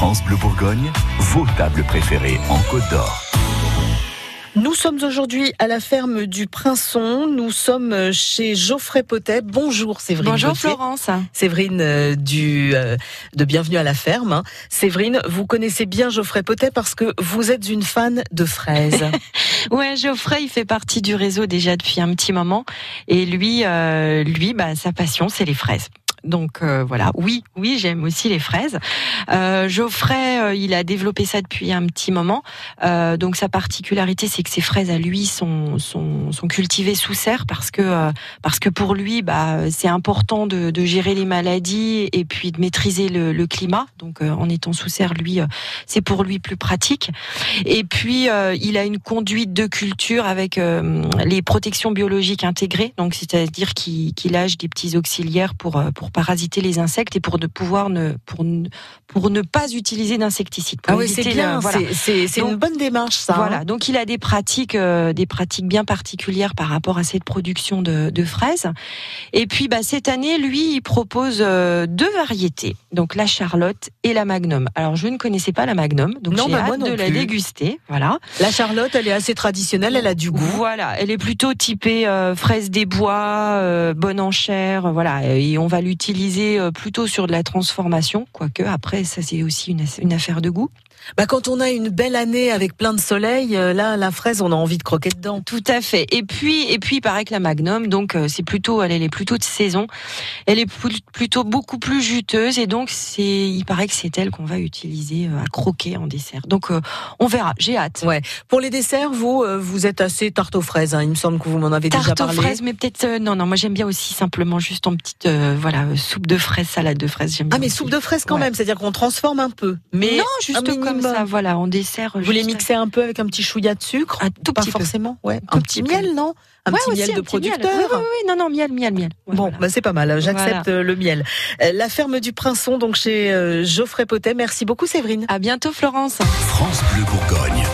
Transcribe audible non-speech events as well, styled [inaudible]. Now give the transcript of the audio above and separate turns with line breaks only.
France Bleu Bourgogne, vos tables préférées en Côte d'Or.
Nous sommes aujourd'hui à la ferme du Prinçon. Nous sommes chez Geoffrey Potet. Bonjour Séverine.
Bonjour Florence.
Séverine euh, du euh, de Bienvenue à la ferme. hein. Séverine, vous connaissez bien Geoffrey Potet parce que vous êtes une fan de fraises. [laughs]
Ouais, Geoffrey, il fait partie du réseau déjà depuis un petit moment. Et lui, euh, lui, bah, sa passion, c'est les fraises. Donc euh, voilà, oui, oui, j'aime aussi les fraises. Euh, Geoffrey, euh, il a développé ça depuis un petit moment. Euh, donc sa particularité, c'est que ses fraises à lui sont sont, sont cultivées sous serre parce que euh, parce que pour lui, bah, c'est important de, de gérer les maladies et puis de maîtriser le, le climat. Donc euh, en étant sous serre, lui, c'est pour lui plus pratique. Et puis il a une conduite de culture avec les protections biologiques intégrées. Donc c'est-à-dire qu'il qu'il lâche des petits auxiliaires pour euh, pour parasiter les insectes et pour ne pouvoir ne pour ne, pour ne pas utiliser d'insecticides.
Ah oui, c'est bien.
voilà.
C'est- une bonne démarche ça. hein.
Voilà, donc il a des pratiques, euh, des pratiques bien particulières par rapport à cette production de, de fraises. Et puis, bah, cette année, lui, il propose euh, deux variétés, donc la Charlotte et la Magnum. Alors, je ne connaissais pas la Magnum, donc j'ai
bah,
hâte de la
plus.
déguster. Voilà.
La Charlotte, elle est assez traditionnelle, elle a du goût.
Voilà, elle est plutôt typée euh, fraise des bois, bonne en chair, euh, voilà. Et on va l'utiliser euh, plutôt sur de la transformation, quoique après, ça c'est aussi une, une affaire de goût.
Bah quand on a une belle année avec plein de soleil, euh, là la fraise, on a envie de croquer dedans.
Tout à fait. Et puis, et puis, il paraît que la Magnum, donc, euh, c'est plutôt, elle, elle est plutôt de saison. Elle est pl- plutôt beaucoup plus juteuse et donc, c'est, il paraît que c'est elle qu'on va utiliser à croquer en dessert. Donc, euh, on verra. J'ai hâte.
Ouais. Pour les desserts, vous, vous êtes assez tarte aux fraises. hein. Il me semble que vous m'en avez déjà
Tarte aux
parlé.
fraises, mais peut-être euh, non, non. Moi, j'aime bien aussi simplement juste en petite, euh, voilà, euh, soupe de fraises, salade de fraises. J'aime
Ah mais
aussi.
soupe de fraises quand
Ouais.
même, c'est-à-dire qu'on transforme un peu. Mais
non, juste comme ça, voilà, en dessert.
Vous les mixez un peu avec un petit chouïa de sucre
Un tout
Pas
petit peu.
forcément, ouais. Un petit miel, non Un
Ouais,
petit
aussi,
miel
un
de
petit miel.
producteur.
Oui, oui, oui, non, non, miel, miel, miel. Ouais,
Bon,
voilà.
bah c'est pas mal. J'accepte
Voilà.
euh, le miel. Euh, La ferme du Prinçon, donc chez euh, Geoffrey Potet. Merci beaucoup, Séverine.
À bientôt, Florence.
France Bleu Bourgogne.